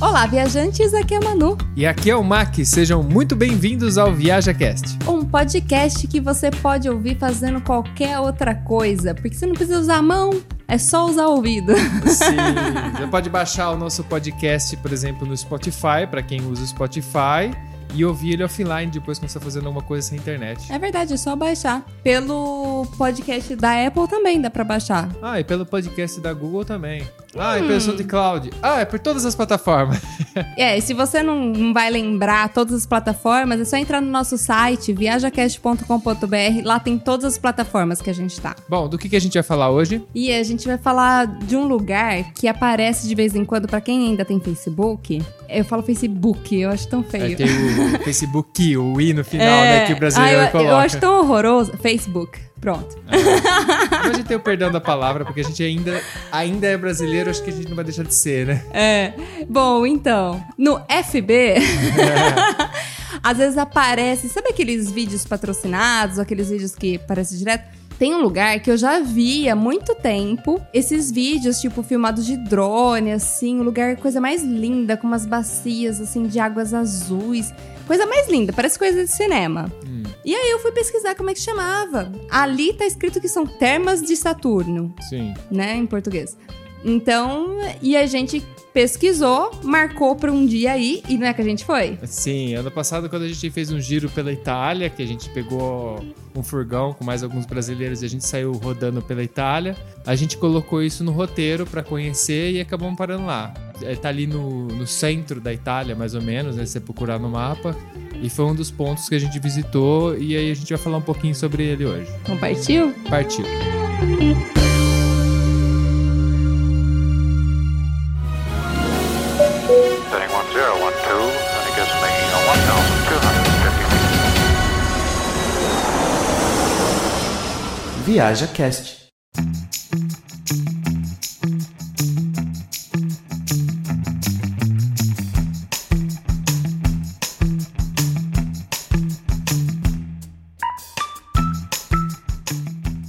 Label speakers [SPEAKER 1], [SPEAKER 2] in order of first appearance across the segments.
[SPEAKER 1] Olá, viajantes, aqui é a Manu.
[SPEAKER 2] E aqui é o Mac, sejam muito bem-vindos ao ViajaCast.
[SPEAKER 1] Um podcast que você pode ouvir fazendo qualquer outra coisa, porque você não precisa usar a mão, é só usar o ouvido.
[SPEAKER 2] Sim, você pode baixar o nosso podcast, por exemplo, no Spotify, para quem usa o Spotify e ouvir ele offline depois quando você está fazendo alguma coisa sem internet.
[SPEAKER 1] É verdade, é só baixar. Pelo podcast da Apple também dá para baixar.
[SPEAKER 2] Ah, e pelo podcast da Google também. Ah, hum. e pelo SoundCloud. Ah, é por todas as plataformas.
[SPEAKER 1] é, e se você não vai lembrar todas as plataformas, é só entrar no nosso site, viajacast.com.br. Lá tem todas as plataformas que a gente tá.
[SPEAKER 2] Bom, do que, que a gente vai falar hoje?
[SPEAKER 1] E a gente vai falar de um lugar que aparece de vez em quando para quem ainda tem Facebook. Eu falo Facebook, eu acho tão feio. É,
[SPEAKER 2] tem o Facebook, o i no final, é... né, que o brasileiro ah, eu, coloca.
[SPEAKER 1] Eu acho tão horroroso. Facebook. Pronto.
[SPEAKER 2] É. A gente tem o perdão da palavra, porque a gente ainda, ainda é brasileiro, acho que a gente não vai deixar de ser, né?
[SPEAKER 1] É. Bom, então, no FB. É. às vezes aparece, sabe aqueles vídeos patrocinados, aqueles vídeos que aparecem direto? Tem um lugar que eu já vi há muito tempo esses vídeos, tipo, filmados de drone, assim, um lugar, coisa mais linda, com umas bacias, assim, de águas azuis. Coisa mais linda, parece coisa de cinema. Hum. E aí eu fui pesquisar como é que chamava. Ali tá escrito que são termas de Saturno.
[SPEAKER 2] Sim.
[SPEAKER 1] Né, em português. Então, e a gente pesquisou, marcou para um dia aí, e não é que a gente foi?
[SPEAKER 2] Sim, ano passado, quando a gente fez um giro pela Itália, que a gente pegou um furgão com mais alguns brasileiros e a gente saiu rodando pela Itália, a gente colocou isso no roteiro para conhecer e acabamos parando lá. Ele tá ali no, no centro da Itália, mais ou menos, né? Se você procurar no mapa. E foi um dos pontos que a gente visitou e aí a gente vai falar um pouquinho sobre ele hoje.
[SPEAKER 1] Então partiu?
[SPEAKER 2] Partiu.
[SPEAKER 3] Viaja Cast.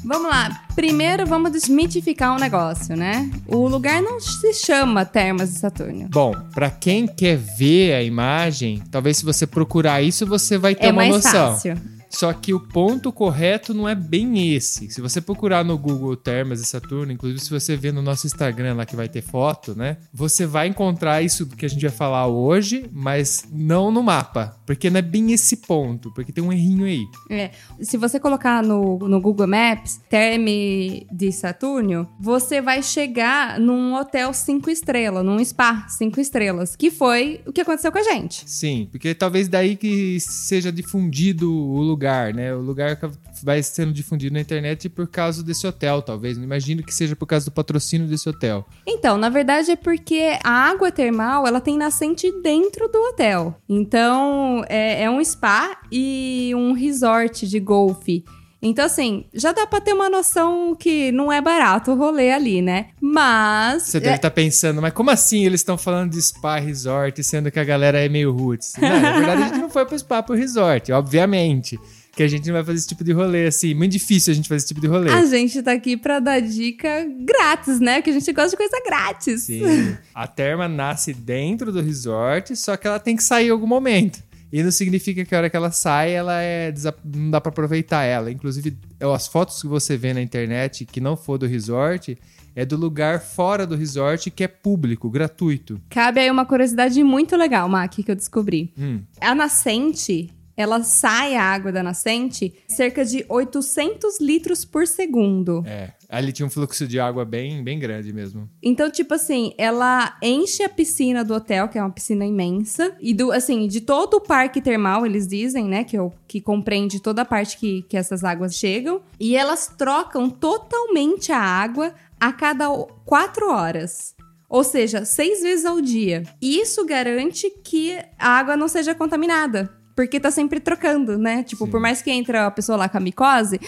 [SPEAKER 1] Vamos lá. Primeiro, vamos desmitificar um negócio, né? O lugar não se chama Termas de Saturno.
[SPEAKER 2] Bom, para quem quer ver a imagem, talvez se você procurar isso, você vai ter
[SPEAKER 1] é
[SPEAKER 2] uma noção.
[SPEAKER 1] É mais fácil.
[SPEAKER 2] Só que o ponto correto não é bem esse. Se você procurar no Google Termas e Saturno, inclusive se você ver no nosso Instagram lá que vai ter foto, né? Você vai encontrar isso que a gente vai falar hoje, mas não no mapa. Porque não é bem esse ponto, porque tem um errinho aí.
[SPEAKER 1] É. Se você colocar no, no Google Maps, Terme de Saturno, você vai chegar num hotel cinco estrelas, num spa cinco estrelas, que foi o que aconteceu com a gente.
[SPEAKER 2] Sim, porque talvez daí que seja difundido o lugar lugar, né? O lugar vai sendo difundido na internet por causa desse hotel, talvez. Não imagino que seja por causa do patrocínio desse hotel.
[SPEAKER 1] Então, na verdade é porque a água termal ela tem nascente dentro do hotel. Então, é, é um spa e um resort de golfe. Então, assim, já dá pra ter uma noção que não é barato o rolê ali, né? Mas.
[SPEAKER 2] Você deve estar é... tá pensando, mas como assim eles estão falando de spa resort, sendo que a galera é meio roots? Não, na verdade, a gente não foi pro spa pro resort, obviamente que a gente não vai fazer esse tipo de rolê, assim. Muito difícil a gente fazer esse tipo de rolê.
[SPEAKER 1] A gente tá aqui pra dar dica grátis, né? Que a gente gosta de coisa grátis.
[SPEAKER 2] Sim. A terma nasce dentro do resort, só que ela tem que sair em algum momento. E não significa que a hora que ela sai, ela é não dá para aproveitar ela. Inclusive, as fotos que você vê na internet que não for do resort é do lugar fora do resort que é público, gratuito.
[SPEAKER 1] Cabe aí uma curiosidade muito legal, Mac, que eu descobri.
[SPEAKER 2] Hum.
[SPEAKER 1] A nascente ela sai a água da nascente cerca de 800 litros por segundo.
[SPEAKER 2] É, ali tinha um fluxo de água bem, bem grande mesmo.
[SPEAKER 1] Então, tipo assim, ela enche a piscina do hotel, que é uma piscina imensa, e do, assim, de todo o parque termal, eles dizem, né, que, é o, que compreende toda a parte que, que essas águas chegam, e elas trocam totalmente a água a cada quatro horas. Ou seja, seis vezes ao dia. E isso garante que a água não seja contaminada. Porque tá sempre trocando, né? Tipo, Sim. por mais que entre a pessoa lá com a micose.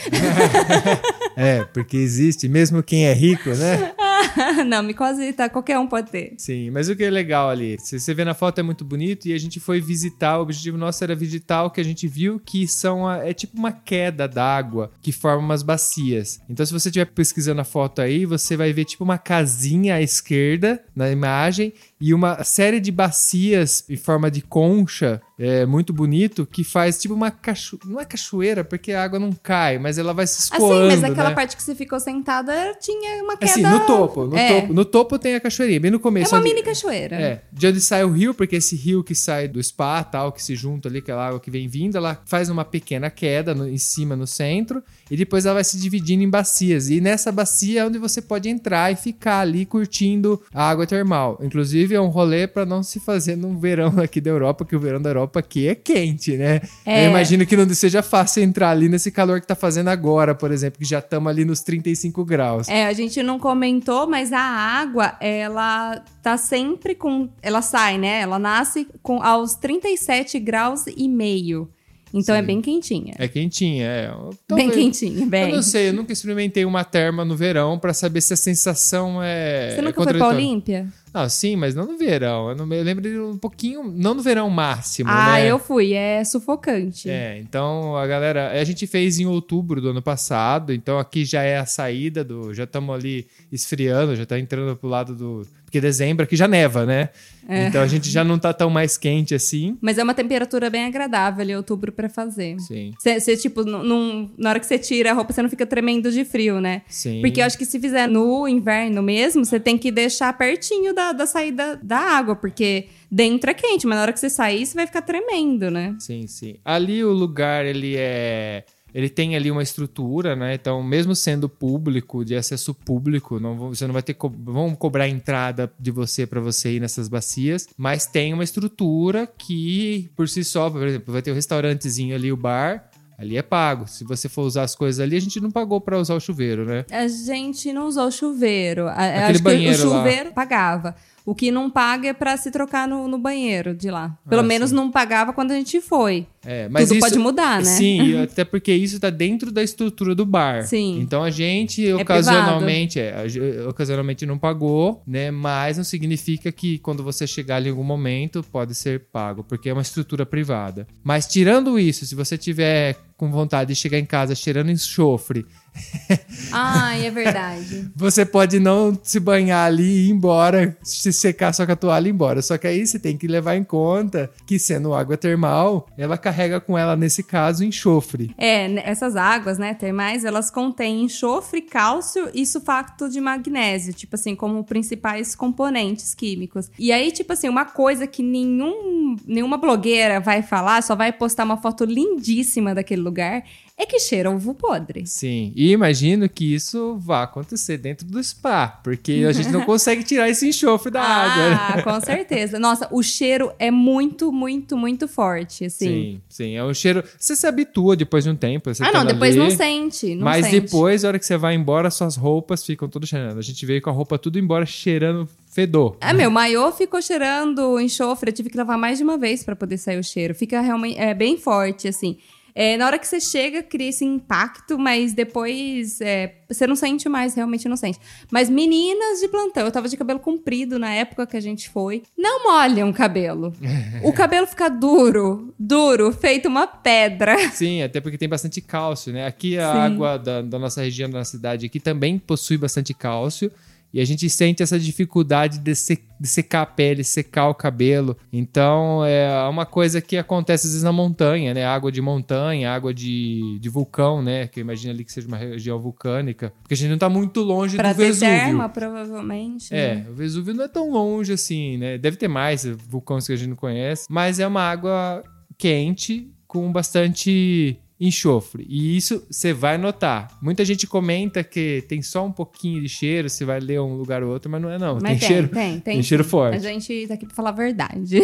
[SPEAKER 2] é, porque existe, mesmo quem é rico, né?
[SPEAKER 1] não, micose tá, qualquer um pode ter.
[SPEAKER 2] Sim, mas o que é legal ali? Se você vê na foto é muito bonito e a gente foi visitar, o objetivo nosso era visitar o que a gente viu que são a, é tipo uma queda d'água que forma umas bacias. Então se você estiver pesquisando a foto aí, você vai ver tipo uma casinha à esquerda na imagem e uma série de bacias em forma de concha, é muito bonito, que faz tipo uma cachoeira. Não é cachoeira, porque a água não cai, mas ela vai se escoando.
[SPEAKER 1] Assim, mas aquela
[SPEAKER 2] né?
[SPEAKER 1] parte que você ficou sentada tinha uma queda.
[SPEAKER 2] Assim, no topo, no
[SPEAKER 1] É.
[SPEAKER 2] topo. No topo tem a cachoeirinha, bem no
[SPEAKER 1] É
[SPEAKER 2] começo.
[SPEAKER 1] uma
[SPEAKER 2] ali-
[SPEAKER 1] mini cachoeira.
[SPEAKER 2] É, de onde sai o rio, porque esse rio que sai do spa, tal, que se junta ali, aquela água que vem vindo, ela faz uma pequena queda no- em cima, no centro, e depois ela vai se dividindo em bacias. E nessa bacia é onde você pode entrar e ficar ali curtindo a água termal. Inclusive, é um rolê pra não se fazer no verão aqui da Europa, que o verão da Europa aqui é quente, né?
[SPEAKER 1] É.
[SPEAKER 2] Eu imagino que não seja fácil entrar ali nesse calor que tá fazendo agora, por exemplo, que já estamos ali nos 35 graus.
[SPEAKER 1] É, a gente não comentou, mas a água, ela tá sempre com. Ela sai, né? Ela nasce com aos 37 graus e meio. Então
[SPEAKER 2] Sim.
[SPEAKER 1] é bem quentinha.
[SPEAKER 2] É quentinha, é.
[SPEAKER 1] bem quentinha, bem.
[SPEAKER 2] Eu não sei, eu nunca experimentei uma terma no verão pra saber se a sensação é.
[SPEAKER 1] Você
[SPEAKER 2] é
[SPEAKER 1] nunca foi pra. Olímpia?
[SPEAKER 2] Não, sim, mas não no verão. Eu, não, eu lembro de um pouquinho. Não no verão máximo,
[SPEAKER 1] Ah,
[SPEAKER 2] né?
[SPEAKER 1] eu fui. É sufocante.
[SPEAKER 2] É, então a galera. A gente fez em outubro do ano passado, então aqui já é a saída do. Já estamos ali esfriando, já tá entrando pro lado do. Porque dezembro aqui já neva, né?
[SPEAKER 1] É.
[SPEAKER 2] Então a gente já não tá tão mais quente assim.
[SPEAKER 1] Mas é uma temperatura bem agradável ali, outubro, pra fazer.
[SPEAKER 2] Sim,
[SPEAKER 1] Você, tipo, não- na hora que você tira a roupa, você não fica tremendo de frio, né?
[SPEAKER 2] sim.
[SPEAKER 1] Porque eu acho que se fizer no inverno mesmo, você tem que deixar pertinho da, da saída da água, porque dentro é quente, mas na hora que você sair, você vai ficar tremendo, né?
[SPEAKER 2] Sim, sim. Ali o lugar, ele é. Ele tem ali uma estrutura, né? Então, mesmo sendo público, de acesso público, não você não vai ter co vão cobrar entrada de você para você ir nessas bacias, mas tem uma estrutura que por si só, por exemplo, vai ter o restaurantezinho ali, o bar, ali é pago. Se você for usar as coisas ali, a gente não pagou para usar o chuveiro, né?
[SPEAKER 1] A gente não usou o chuveiro. A-
[SPEAKER 2] Aquele
[SPEAKER 1] acho que
[SPEAKER 2] banheiro
[SPEAKER 1] o
[SPEAKER 2] lá.
[SPEAKER 1] chuveiro pagava. O que não paga é pra se trocar no, no banheiro de lá. Pelo
[SPEAKER 2] Ah,
[SPEAKER 1] menos
[SPEAKER 2] sim.
[SPEAKER 1] não pagava quando a gente foi.
[SPEAKER 2] É, mas
[SPEAKER 1] Tudo
[SPEAKER 2] isso,
[SPEAKER 1] pode mudar, né?
[SPEAKER 2] Sim, até porque isso tá dentro da estrutura do bar.
[SPEAKER 1] Sim.
[SPEAKER 2] Então a gente
[SPEAKER 1] É
[SPEAKER 2] ocasionalmente, é, ocasionalmente não pagou, né? Mas não significa que quando você chegar ali em algum momento pode ser pago, porque é uma estrutura privada. Mas tirando isso, se você tiver com vontade de chegar em casa cheirando enxofre,
[SPEAKER 1] Ai, é verdade.
[SPEAKER 2] você pode não se banhar ali e ir embora, se secar só com a toalha e ir embora. Só que aí você tem que levar em conta que sendo água termal, ela carrega com ela nesse caso enxofre.
[SPEAKER 1] É, né, essas águas, né, termais, elas contêm enxofre, cálcio e sulfato de magnésio, tipo assim, como principais componentes químicos. E aí, tipo assim, uma coisa que nenhum, nenhuma blogueira vai falar, só vai postar uma foto lindíssima daquele lugar, é que cheira ovo podre.
[SPEAKER 2] Sim, e imagino que isso vá acontecer dentro do spa, porque a gente não consegue tirar esse enxofre da água. né?
[SPEAKER 1] Ah, com certeza. Nossa, o cheiro é muito, muito, muito forte, assim.
[SPEAKER 2] Sim, sim, é um cheiro. Você se habitua depois de um tempo.
[SPEAKER 1] Ah, não, depois
[SPEAKER 2] ali,
[SPEAKER 1] não sente, não
[SPEAKER 2] Mas
[SPEAKER 1] sente.
[SPEAKER 2] depois, a hora que você vai embora, suas roupas ficam todas cheirando. A gente veio com a roupa tudo embora cheirando fedor.
[SPEAKER 1] Ah, meu, maiô ficou cheirando enxofre. Eu tive que lavar mais de uma vez pra poder sair o cheiro. Fica realmente é, bem forte, assim. É, na hora que você chega, cria esse impacto, mas depois é, você não sente mais, realmente não sente. Mas meninas de plantão, eu tava de cabelo comprido na época que a gente foi, não molham o cabelo. o cabelo fica duro, duro, feito uma pedra.
[SPEAKER 2] Sim, até porque tem bastante cálcio, né? Aqui a
[SPEAKER 1] Sim.
[SPEAKER 2] água da, da nossa região, da nossa cidade aqui também possui bastante cálcio. E a gente sente essa dificuldade de, se- de secar a pele, secar o cabelo. Então é uma coisa que acontece às vezes na montanha, né? Água de montanha, água de, de vulcão, né? Que eu imagino ali que seja uma região vulcânica. Porque a gente não tá muito longe
[SPEAKER 1] pra
[SPEAKER 2] do Vesúvio.
[SPEAKER 1] terma, provavelmente. né?
[SPEAKER 2] É, o Vesúvio não é tão longe assim, né? Deve ter mais vulcões que a gente não conhece, mas é uma água quente com bastante enxofre. E isso você vai notar. Muita gente comenta que tem só um pouquinho de cheiro, você vai ler um lugar ou outro, mas não é não.
[SPEAKER 1] Mas
[SPEAKER 2] tem,
[SPEAKER 1] tem,
[SPEAKER 2] cheiro,
[SPEAKER 1] tem, tem,
[SPEAKER 2] tem cheiro forte.
[SPEAKER 1] A gente tá aqui pra falar a verdade.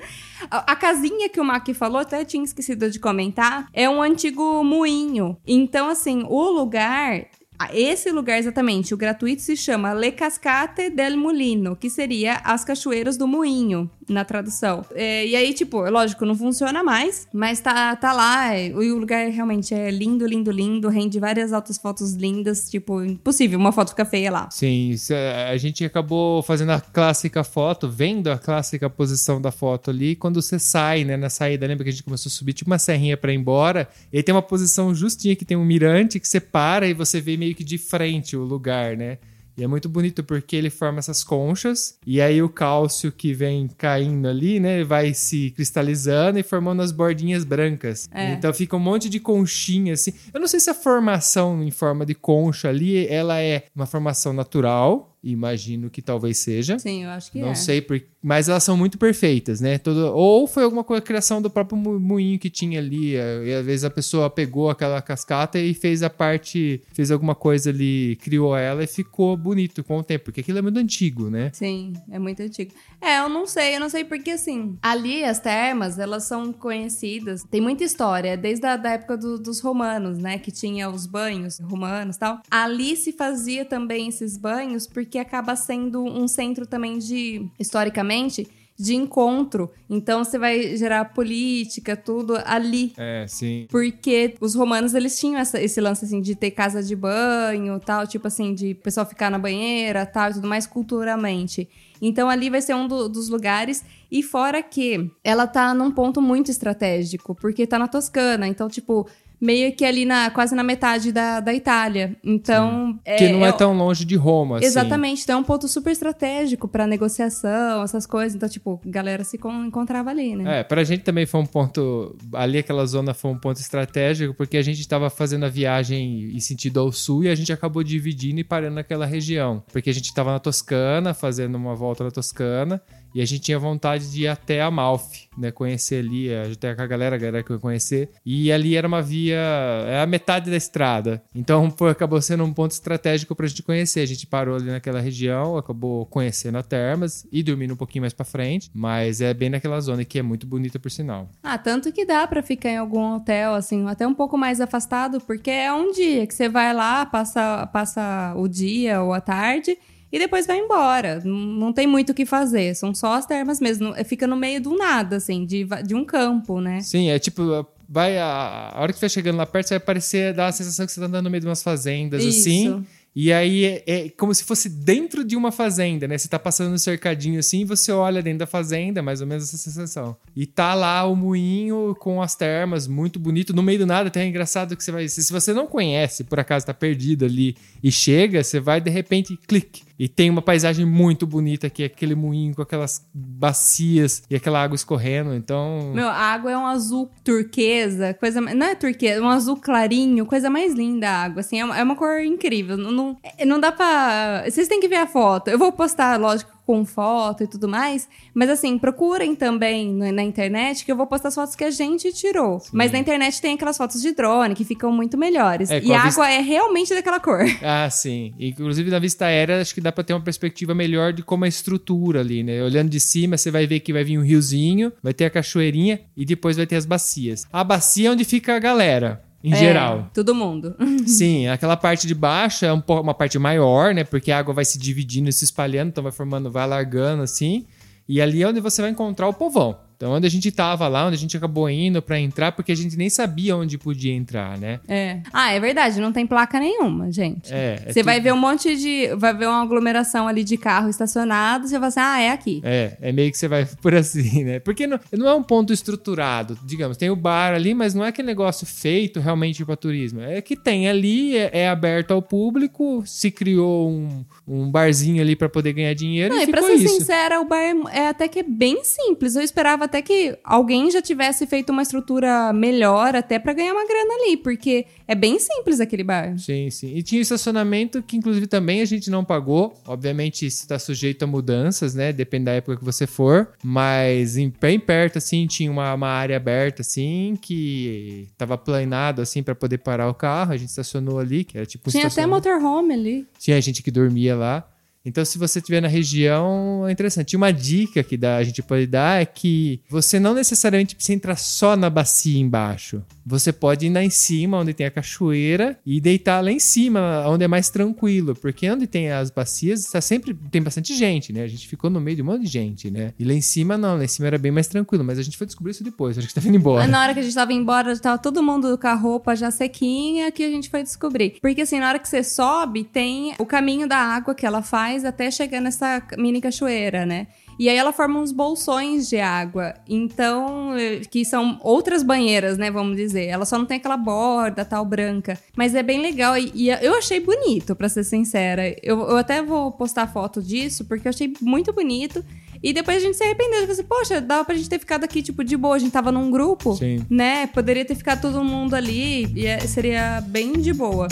[SPEAKER 1] a, a casinha que o Mac falou, até tinha esquecido de comentar, é um antigo moinho. Então, assim, o lugar. Esse lugar exatamente, o gratuito se chama Le Cascate del Molino, que seria as cachoeiras do moinho, na tradução. É, e aí, tipo, lógico, não funciona mais, mas tá, tá lá. é, e o lugar realmente é lindo, lindo, lindo, rende várias altas fotos lindas. Tipo, impossível uma foto ficar feia lá.
[SPEAKER 2] Sim, é- a gente acabou fazendo a clássica foto, vendo a clássica posição da foto ali, quando você sai, né, na saída, lembra que a gente começou a subir tipo uma serrinha pra ir embora, e aí tem uma posição justinha que tem um mirante que você para e você vê meio que de frente o lugar, né? E é muito bonito porque ele forma essas conchas e aí o cálcio que vem caindo ali, né, vai se cristalizando e formando as bordinhas brancas.
[SPEAKER 1] É.
[SPEAKER 2] Então fica um monte de conchinha assim. Eu não sei se a formação em forma de concha ali, ela é uma formação natural, imagino que talvez seja.
[SPEAKER 1] Sim, eu acho que
[SPEAKER 2] Não
[SPEAKER 1] é.
[SPEAKER 2] sei, por... mas elas são muito perfeitas, né? Todo... Ou foi alguma coisa, criação do próprio mo- moinho que tinha ali. eh, E às vezes a pessoa pegou aquela cascata e fez a parte, fez alguma coisa ali, criou ela e ficou bonito com o tempo, porque aquilo é muito antigo, né?
[SPEAKER 1] Sim, é muito antigo. É, eu não sei, eu não sei porque assim. Ali as termas, elas são conhecidas, tem muita história, desde a da época do- dos romanos, né? Que tinha os banhos romanos e tal. Ali se fazia também esses banhos porque acaba sendo um centro também de, historicamente, de encontro. Então você vai gerar política, tudo ali.
[SPEAKER 2] É, sim.
[SPEAKER 1] Porque os romanos, eles tinham essa- esse lance, assim, de ter casa de banho, tal, tipo assim, de pessoal ficar na banheira, tal, e tudo mais culturalmente. Então, ali vai ser um do- dos lugares. E fora que ela tá num ponto muito estratégico, porque tá na Toscana. Então, tipo, meio que ali na quase na metade da, da Itália. Então...
[SPEAKER 2] que não é,
[SPEAKER 1] é
[SPEAKER 2] tão longe de Roma, assim.
[SPEAKER 1] Exatamente, então é um ponto super estratégico pra negociação, essas coisas. Então, tipo, a galera se con- encontrava ali, né?
[SPEAKER 2] É, pra gente também foi um ponto. Ali, aquela zona foi um ponto estratégico, porque a gente tava fazendo a viagem em sentido ao sul e a gente acabou dividindo e parando naquela região. Porque a gente tava na Toscana, fazendo uma volta na Toscana, e a gente tinha vontade de ir até Amalfi, né? Conhecer ali, até com a galera, a galera que eu ia conhecer. E ali era uma via. É a metade da estrada. Então foi, acabou sendo um ponto estratégico pra gente conhecer. A gente parou ali naquela região, acabou conhecendo a Termas e dormindo um pouquinho mais pra frente. Mas é bem naquela zona que é muito bonita, por sinal.
[SPEAKER 1] Ah, tanto que dá pra ficar em algum hotel, assim, até um pouco mais afastado, porque é um dia que você vai lá, passa, passa o dia ou a tarde e depois vai embora. Não, tem muito o que fazer, são só as termas mesmo. Não- Fica no meio do nada, assim, de, de um campo, né?
[SPEAKER 2] Sim, é tipo, vai a, a hora que você vai chegando lá perto, você vai parecer, dá a sensação que você tá andando no meio de umas fazendas,
[SPEAKER 1] Isso.
[SPEAKER 2] assim. E aí é, é como se fosse dentro de uma fazenda, né? Você tá passando no cercadinho assim e você olha dentro da fazenda, mais ou menos essa sensação. E tá lá o moinho com as termas, muito bonito. No meio do nada, até é engraçado que você vai. Se se você não conhece, por acaso tá perdido ali e chega, você vai de repente, clique. E tem uma paisagem muito bonita que é aquele moinho com aquelas bacias e aquela água escorrendo. Então.
[SPEAKER 1] Meu, a água é um azul turquesa, coisa. Não é turquesa, é um azul clarinho, coisa mais linda a água, assim, é uma, é uma cor incrível. Não, não, é- não dá pra. Vocês têm que ver a foto. Eu vou postar, lógico, com foto e tudo mais, mas assim, procurem também na internet que eu vou postar as fotos que a gente tirou. Mas na internet tem aquelas fotos de drone que ficam muito melhores.
[SPEAKER 2] É,
[SPEAKER 1] e
[SPEAKER 2] a
[SPEAKER 1] a
[SPEAKER 2] vista-
[SPEAKER 1] água é realmente daquela cor.
[SPEAKER 2] Ah, sim. Inclusive, na vista aérea, acho que dá pra ter uma perspectiva melhor de como é a estrutura ali, né? Olhando de cima, você vai ver que vai vir um riozinho, vai ter a cachoeirinha e depois vai ter as bacias. A bacia é onde fica a galera, em
[SPEAKER 1] É,
[SPEAKER 2] geral.
[SPEAKER 1] Todo mundo.
[SPEAKER 2] Sim, aquela parte de baixo é um uma parte maior, né? Porque a água vai se dividindo e se espalhando, então vai formando, vai largando assim. E ali é onde você vai encontrar o povão. Então, onde a gente tava lá, onde a gente acabou indo pra entrar, porque a gente nem sabia onde podia entrar, né?
[SPEAKER 1] É. Ah, é verdade, não tem placa nenhuma, gente.
[SPEAKER 2] É. é
[SPEAKER 1] Você vai
[SPEAKER 2] tudo-
[SPEAKER 1] ver um monte de. Vai ver uma aglomeração ali de carro estacionado, você vai assim, ah, é aqui.
[SPEAKER 2] É, é meio que você vai por assim, né? Porque não, não é um ponto estruturado, digamos. Tem o bar ali, mas não é aquele negócio feito realmente para turismo. É que tem ali, é, é aberto ao público, se criou um, um barzinho ali para poder ganhar dinheiro
[SPEAKER 1] Não,
[SPEAKER 2] e
[SPEAKER 1] e pra ser
[SPEAKER 2] isso.
[SPEAKER 1] sincera, o bar é é até que é bem simples. Eu esperava até que alguém já tivesse feito uma estrutura melhor, até pra ganhar uma grana ali, porque é bem simples aquele bar.
[SPEAKER 2] Sim, sim. E tinha estacionamento que, inclusive, também a gente não pagou. Obviamente, isso está sujeito a mudanças, né? Depende da época que você for. Mas em, bem perto, assim, tinha uma, uma área aberta, assim, que tava planado, assim, para poder parar o carro. A gente estacionou ali, que era tipo um
[SPEAKER 1] Tinha até motorhome ali.
[SPEAKER 2] Tinha gente que dormia lá. Então, se você estiver na região, é interessante. E uma dica que dá, a gente pode dar é que você não necessariamente precisa entrar só na bacia embaixo. Você pode ir lá em cima, onde tem a cachoeira, e deitar lá em cima, onde é mais tranquilo. Porque onde tem as bacias, tá sempre tem bastante gente, né? A gente ficou no meio de um monte de gente, né? E lá em cima, não. Lá em cima era bem mais tranquilo. Mas a gente foi descobrir isso depois. Acho que tá vindo embora.
[SPEAKER 1] Na hora que a gente tava embora, tava todo mundo com a roupa já sequinha, que a gente foi descobrir. Porque assim, na hora que você sobe, tem o caminho da água que ela faz até chegar nessa mini cachoeira, né? E aí ela forma uns bolsões de água. Então, eh, que são outras banheiras, né? Vamos dizer. Ela só não tem aquela borda tal branca. Mas é bem legal. E, e eu achei bonito, para ser sincera. Eu, eu até vou postar foto disso, porque eu achei muito bonito. E depois a gente se arrependeu. Assim, poxa, dava pra gente ter ficado aqui, tipo, de boa. A gente tava num grupo,
[SPEAKER 2] Sim.
[SPEAKER 1] né? Poderia ter ficado todo mundo ali. E é- seria bem de boa.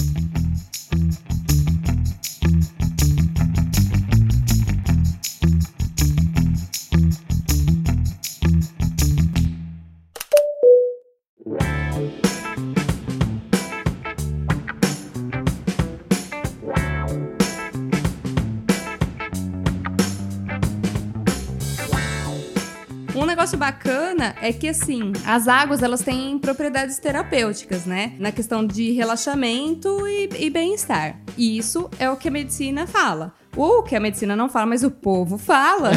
[SPEAKER 1] Bacana é que, assim, as águas, elas têm propriedades terapêuticas, né? Na questão de relaxamento e, e bem-estar. E isso é o que a medicina fala. O que a medicina não fala, mas o povo fala.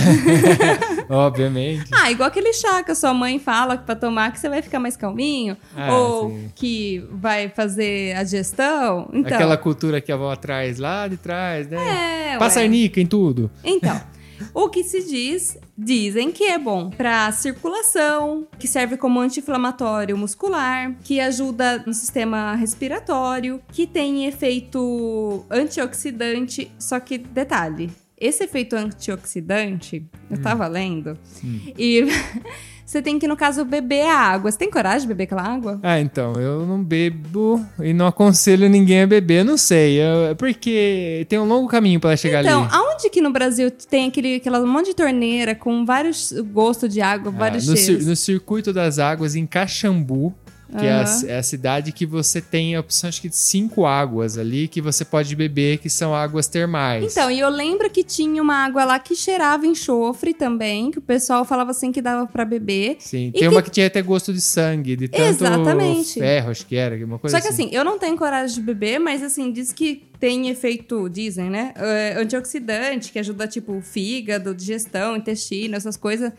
[SPEAKER 2] Obviamente.
[SPEAKER 1] ah, igual aquele chá que a sua mãe fala pra tomar que você vai ficar mais calminho.
[SPEAKER 2] Ah,
[SPEAKER 1] ou
[SPEAKER 2] sim.
[SPEAKER 1] que vai fazer a digestão. Então,
[SPEAKER 2] Aquela cultura que a avó traz lá de trás, né?
[SPEAKER 1] é,
[SPEAKER 2] Passa
[SPEAKER 1] ué.
[SPEAKER 2] arnica em tudo.
[SPEAKER 1] Então, o que se diz, dizem que é bom para circulação, que serve como anti-inflamatório muscular, que ajuda no sistema respiratório, que tem efeito antioxidante, só que detalhe, esse efeito antioxidante, eu tava lendo, e você tem que, no caso, beber a água. Você tem coragem de beber aquela água?
[SPEAKER 2] Ah, então, eu não bebo e não aconselho ninguém a beber, não sei. Eu- é porque tem um longo caminho pra chegar
[SPEAKER 1] Então,
[SPEAKER 2] ali.
[SPEAKER 1] Aonde que no Brasil tem aquele, aquela monte de torneira com vários gostos de água,
[SPEAKER 2] Ah,
[SPEAKER 1] vários
[SPEAKER 2] no, cir-
[SPEAKER 1] cheiros?
[SPEAKER 2] no circuito das águas em Caxambu, que é, a, é a cidade que você tem a opção acho que de cinco águas ali que você pode beber, que são águas termais.
[SPEAKER 1] Então, e eu lembro que tinha uma água lá que cheirava enxofre também, que o pessoal falava assim que dava pra beber.
[SPEAKER 2] Sim, tem
[SPEAKER 1] que-
[SPEAKER 2] uma que tinha até gosto de sangue, de tanto
[SPEAKER 1] Exatamente.
[SPEAKER 2] ferro, acho que era, uma coisa
[SPEAKER 1] Só que assim, eu não tenho coragem de beber, mas assim, diz que tem efeito, dizem, né? eh, antioxidante, que ajuda, tipo, fígado, digestão, intestino, essas coisas.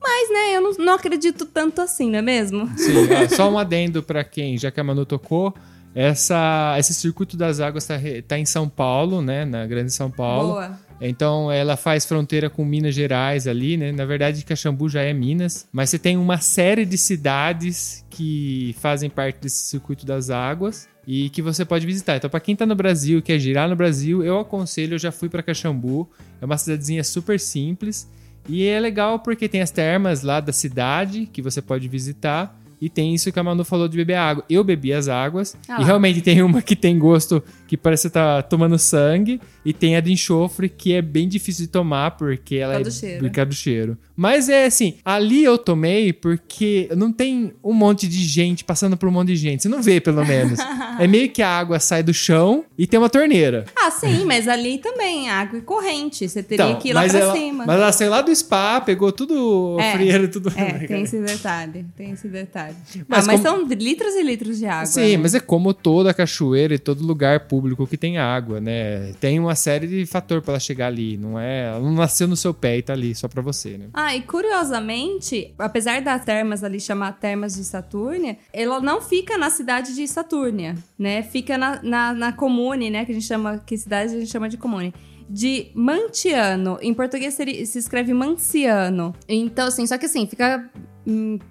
[SPEAKER 1] Mas, né, eu não, não acredito tanto assim, não é mesmo?
[SPEAKER 2] Sim, ó, só um adendo pra quem, já que a Manu tocou, essa, esse circuito das águas tá, re- tá em São Paulo, né, na Grande São Paulo.
[SPEAKER 1] Boa.
[SPEAKER 2] Então ela faz fronteira com Minas Gerais ali, né? Na verdade, Caxambu já é Minas, mas você tem uma série de cidades que fazem parte desse circuito das águas e que você pode visitar. Então, para quem tá no Brasil, quer girar no Brasil, eu aconselho, eu já fui para Caxambu. É uma cidadezinha super simples e é legal porque tem as termas lá da cidade que você pode visitar. E tem isso que a Manu falou de beber água. Eu bebi as águas.
[SPEAKER 1] Ah
[SPEAKER 2] e realmente tem uma que tem gosto que parece que tá tomando sangue. E tem a de enxofre, que é bem difícil de tomar, porque ela é
[SPEAKER 1] do cheiro.
[SPEAKER 2] por causa do cheiro. Mas é assim, ali eu tomei porque não tem um monte de gente passando por um monte de gente. Você não vê, pelo menos. é meio que a água sai do chão e tem uma torneira.
[SPEAKER 1] Ah, sim, mas ali também, água e corrente. Você teria
[SPEAKER 2] Então,
[SPEAKER 1] que ir lá pra
[SPEAKER 2] ela,
[SPEAKER 1] cima.
[SPEAKER 2] Mas ela saiu lá do spa, pegou tudo,
[SPEAKER 1] É,
[SPEAKER 2] frieiro, tudo.
[SPEAKER 1] É, tem esse detalhe, tem esse detalhe.
[SPEAKER 2] Mas
[SPEAKER 1] ah, mas
[SPEAKER 2] como-
[SPEAKER 1] são litros e litros de água.
[SPEAKER 2] Sim,
[SPEAKER 1] né?
[SPEAKER 2] mas é como toda cachoeira e todo lugar público que tem água, né? Tem uma série de fator pra ela chegar ali, não é? Ela não nasceu no seu pé e tá ali só pra você, né?
[SPEAKER 1] Ah, e curiosamente, apesar das termas ali chamar termas de Satúrnia, ela não fica na cidade de Satúrnia, né? Fica na, na, na comune, né? Que a gente chama, que cidade a gente chama de comune. De Mantiano. Em português seria- se escreve Manciano. Então, assim, só que assim, fica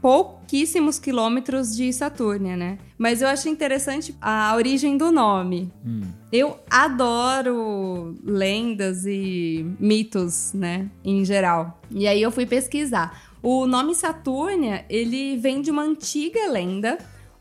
[SPEAKER 1] pouquíssimos quilômetros de Satúrnia, né? Mas eu acho interessante a origem do nome.
[SPEAKER 2] Hum.
[SPEAKER 1] Eu adoro lendas e mitos, né, em geral. E aí eu fui pesquisar. O nome Satúrnia, ele vem de uma antiga lenda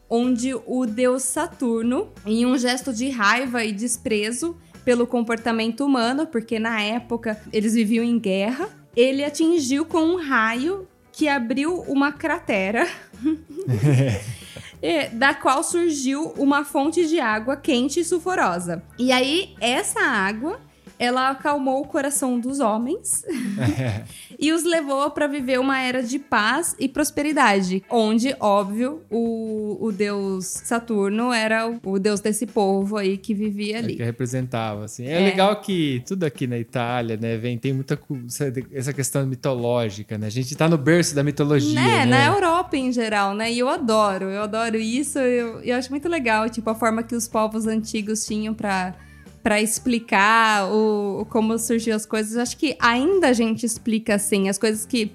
[SPEAKER 1] onde o deus Saturno, em um gesto de raiva e desprezo pelo comportamento humano, porque na época eles viviam em guerra, ele atingiu com um raio que abriu uma cratera da qual surgiu uma fonte de água quente e sulfurosa. E aí, essa água, ela acalmou o coração dos homens e os levou para viver uma era de paz e prosperidade, onde, óbvio, o, o deus Saturno era o, o deus desse povo aí que vivia
[SPEAKER 2] É
[SPEAKER 1] ali.
[SPEAKER 2] que representava, assim. É,
[SPEAKER 1] É.
[SPEAKER 2] legal que tudo aqui na Itália, né, vem, tem muita essa questão mitológica, né? A gente tá no berço da mitologia,
[SPEAKER 1] Né,
[SPEAKER 2] né?
[SPEAKER 1] na Europa em geral, né? E eu adoro, eu adoro isso, eu, eu acho muito legal, tipo, a forma que os povos antigos tinham pra, para explicar o, como surgiu as coisas. Acho que ainda a gente explica assim, as coisas que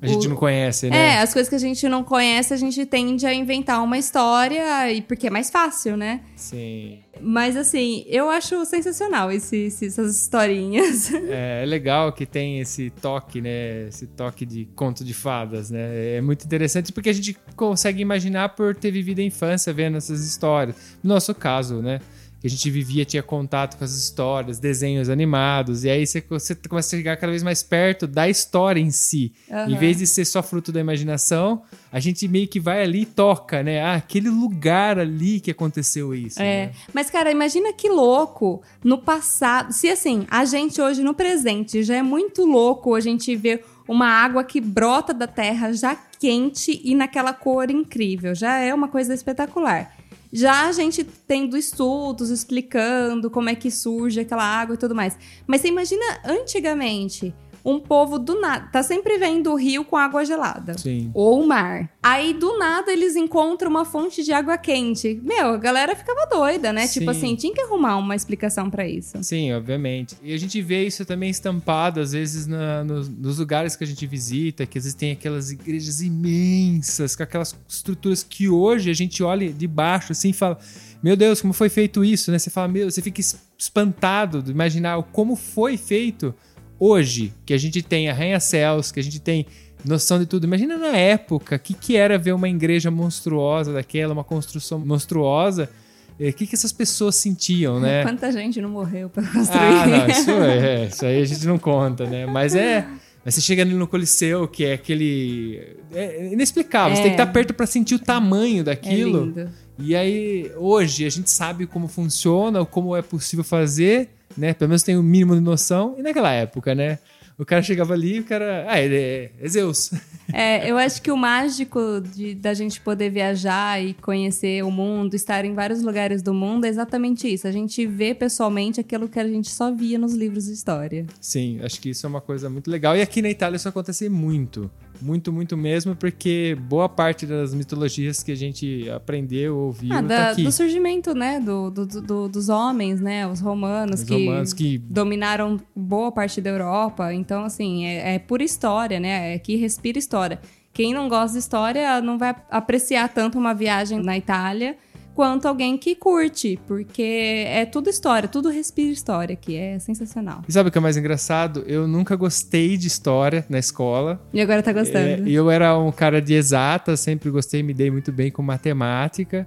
[SPEAKER 2] A gente
[SPEAKER 1] O-
[SPEAKER 2] não conhece, né?
[SPEAKER 1] É, as coisas que a gente não conhece, a gente tende a inventar uma história, e porque é mais fácil, né?
[SPEAKER 2] Sim.
[SPEAKER 1] Mas assim, eu acho sensacional esse- essas historinhas.
[SPEAKER 2] É, é legal que tem esse toque, né? Esse toque de conto de fadas, né? É muito interessante porque a gente consegue imaginar por ter vivido a infância vendo essas histórias. No nosso caso, né? Que a gente vivia, tinha contato com essas histórias, desenhos animados, e aí você, você começa a chegar cada vez mais perto da história em si. Em
[SPEAKER 1] Aham.
[SPEAKER 2] vez de ser só fruto da imaginação, a gente meio que vai ali e toca, né? Ah, aquele lugar ali que aconteceu isso.
[SPEAKER 1] É,
[SPEAKER 2] né?
[SPEAKER 1] mas cara, imagina que louco no passado. Se assim, a gente hoje no presente já é muito louco a gente ver uma água que brota da terra já quente e naquela cor incrível. Já é uma coisa espetacular. Já a gente tendo estudos explicando como é que surge aquela água e tudo mais. Mas você imagina antigamente um povo do nada, tá sempre vendo o rio com água gelada
[SPEAKER 2] Sim.
[SPEAKER 1] ou o mar. Aí, do nada, eles encontram uma fonte de água quente. Meu, a galera ficava doida, né?
[SPEAKER 2] Sim.
[SPEAKER 1] Tipo assim, tinha que arrumar uma explicação pra isso.
[SPEAKER 2] Sim, obviamente. E a gente vê isso também estampado, às vezes, na- nos, nos lugares que a gente visita, que às vezes tem aquelas igrejas imensas, com aquelas estruturas que hoje a gente olha de baixo assim e fala: Meu Deus, como foi feito isso, né? Você fala, meu, você fica es- espantado de imaginar como foi feito hoje, que a gente tem arranha-céus, que a gente tem noção de tudo. Imagina na época, o que, que era ver uma igreja monstruosa daquela, uma construção monstruosa. eh, O que, que essas pessoas sentiam, né?
[SPEAKER 1] Quanta gente não morreu pra construir.
[SPEAKER 2] Ah, não, isso, é, isso aí a gente não conta, né? Mas é. Mas você chega ali no Coliseu, que é aquele. É inexplicável. Você
[SPEAKER 1] É.
[SPEAKER 2] tem que estar perto pra sentir o tamanho
[SPEAKER 1] é
[SPEAKER 2] daquilo.
[SPEAKER 1] lindo.
[SPEAKER 2] E aí, hoje, a gente sabe como funciona, como é possível fazer, né? Pelo menos tem o mínimo de noção. E naquela época, né? O cara chegava ali e o cara. Ah, ele é, é Zeus.
[SPEAKER 1] É, eu acho que o mágico de, da gente poder viajar e conhecer o mundo, estar em vários lugares do mundo, é exatamente isso. A gente vê pessoalmente aquilo que a gente só via nos livros de história.
[SPEAKER 2] Sim, acho que isso é uma coisa muito legal. E aqui na Itália isso acontece muito. Muito, muito mesmo, porque boa parte das mitologias que a gente aprendeu, ouviu,
[SPEAKER 1] Ah,
[SPEAKER 2] tá
[SPEAKER 1] da-
[SPEAKER 2] aqui.
[SPEAKER 1] do surgimento, né? Do, do- do- dos homens, né? Os romanos
[SPEAKER 2] Os
[SPEAKER 1] que,
[SPEAKER 2] romanos que
[SPEAKER 1] dominaram boa parte da Europa. Então, assim, é, é pura história, né? É que respira história. Quem não gosta de história não vai apreciar tanto uma viagem na Itália quanto alguém que curte, porque é tudo história, tudo respira história aqui, é sensacional.
[SPEAKER 2] E sabe o que é mais engraçado? Eu nunca gostei de história na escola.
[SPEAKER 1] E agora tá
[SPEAKER 2] É,
[SPEAKER 1] gostando?
[SPEAKER 2] eu era um cara de exata, sempre gostei, me dei muito bem com matemática.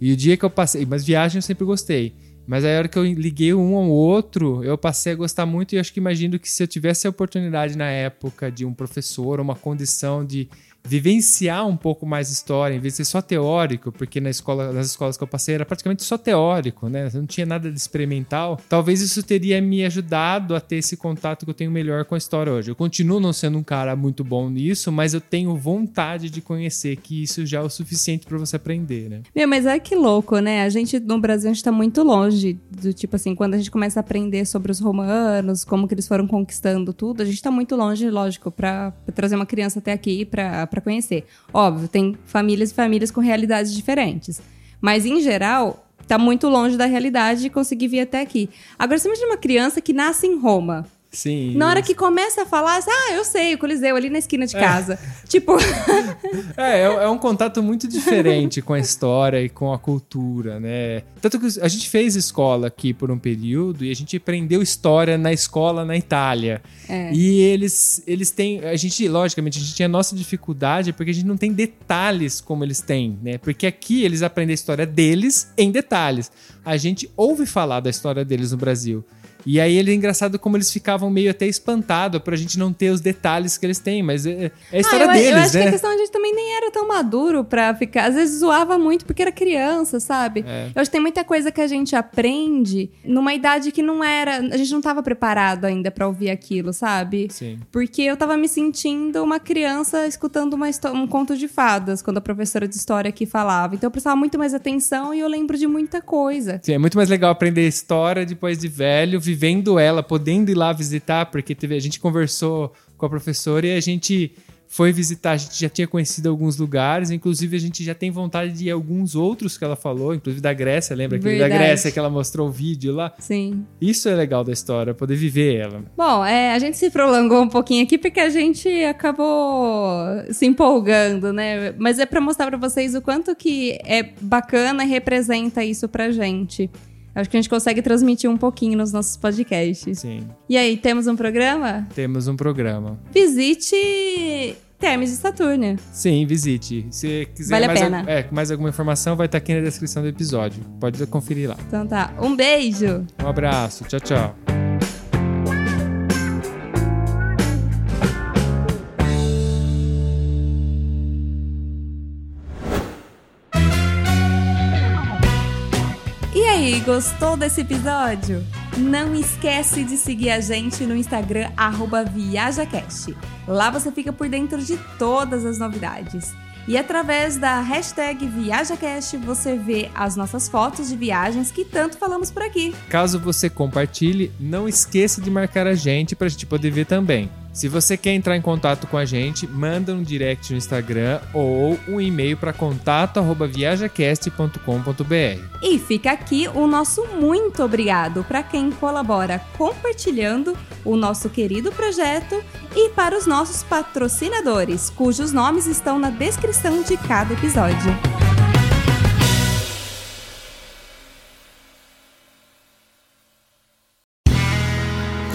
[SPEAKER 2] E o dia que eu passei. Mas viagem eu sempre gostei. Mas aí a hora que eu liguei um ao outro, eu passei a gostar muito e acho que imagino que se eu tivesse a oportunidade na época de um professor, uma condição de vivenciar um pouco mais história, em vez de ser só teórico, porque na escola, nas escolas que eu passei era praticamente só teórico, né? Não tinha nada de experimental. Talvez isso teria me ajudado a ter esse contato que eu tenho melhor com a história hoje. Eu continuo não sendo um cara muito bom nisso, mas eu tenho vontade de conhecer que isso já é o suficiente para você aprender, né?
[SPEAKER 1] Meu, mas é que louco, né? A gente, no Brasil, a gente tá muito longe do tipo assim, quando a gente começa a aprender sobre os romanos, como que eles foram conquistando tudo, a gente tá muito longe, lógico, pra trazer uma criança até aqui pra, pra conhecer. Óbvio, tem famílias e famílias com realidades diferentes. Mas, em geral, tá muito longe da realidade de conseguir vir até aqui. Agora, você imagina uma criança que nasce em Roma.
[SPEAKER 2] Sim.
[SPEAKER 1] Na hora que começa a falar, ah, eu sei, o Coliseu, ali na esquina de casa. Tipo,
[SPEAKER 2] É, é, é um contato muito diferente com a história e com a cultura, né? Tanto que a gente fez escola aqui por um período e a gente aprendeu história na escola na Itália.
[SPEAKER 1] É.
[SPEAKER 2] E eles, eles têm. A gente, logicamente, a gente tinha a nossa dificuldade porque a gente não tem detalhes como eles têm, né? Porque aqui eles aprendem a história deles em detalhes. A gente ouve falar da história deles no Brasil. E aí ele é engraçado como eles ficavam meio até espantados por a gente não ter os detalhes que eles têm, mas é, é a história
[SPEAKER 1] Ah, eu,
[SPEAKER 2] deles,
[SPEAKER 1] eu acho
[SPEAKER 2] né?
[SPEAKER 1] que a questão a gente também nem era tão maduro pra ficar. Às vezes zoava muito porque era criança, sabe?
[SPEAKER 2] É.
[SPEAKER 1] Eu acho que tem muita coisa que a gente aprende numa idade que não era. A gente não tava preparado ainda pra ouvir aquilo, sabe?
[SPEAKER 2] Sim.
[SPEAKER 1] Porque eu tava me sentindo uma criança escutando uma um conto de fadas quando a professora de história aqui falava. Então eu prestava muito mais atenção e eu lembro de muita coisa.
[SPEAKER 2] Sim, é muito mais legal aprender história depois de velho, vivendo ela, podendo ir lá visitar, porque teve, a gente conversou com a professora e a gente foi visitar, a gente já tinha conhecido alguns lugares, inclusive a gente já tem vontade de ir a alguns outros que ela falou, inclusive da Grécia, lembra aquele da. Grécia que ela mostrou o vídeo lá?
[SPEAKER 1] Sim.
[SPEAKER 2] Isso é legal da história, poder viver ela.
[SPEAKER 1] Bom, é, a gente se prolongou um pouquinho aqui porque a gente acabou se empolgando, né? Mas é pra mostrar pra vocês o quanto que é bacana e representa isso pra gente. Acho que a gente consegue transmitir um pouquinho nos nossos podcasts.
[SPEAKER 2] Sim,
[SPEAKER 1] E aí, temos um programa?
[SPEAKER 2] temos um programa.
[SPEAKER 1] Visite Termes de Saturno.
[SPEAKER 2] Sim, visite. Se quiser
[SPEAKER 1] Vale a
[SPEAKER 2] mais,
[SPEAKER 1] pena.
[SPEAKER 2] al- é, mais alguma informação, vai estar aqui na descrição do episódio. Pode conferir lá.
[SPEAKER 1] Então tá, um beijo!
[SPEAKER 2] Um abraço, tchau, tchau.
[SPEAKER 1] Aí, gostou desse episódio? Não esquece de seguir a gente no Instagram ViajaCast. Lá você fica por dentro de todas as novidades. E através da hashtag ViajaCast você vê as nossas fotos de viagens que tanto falamos por aqui.
[SPEAKER 2] Caso você compartilhe, não esqueça de marcar a gente para a gente poder ver também. Se você quer entrar em contato com a gente, manda um direct no Instagram ou um e-mail para contato@viajacast.com.br.
[SPEAKER 1] E fica aqui o nosso muito obrigado para quem colabora compartilhando o nosso querido projeto e para os nossos patrocinadores, cujos nomes estão na descrição de cada episódio.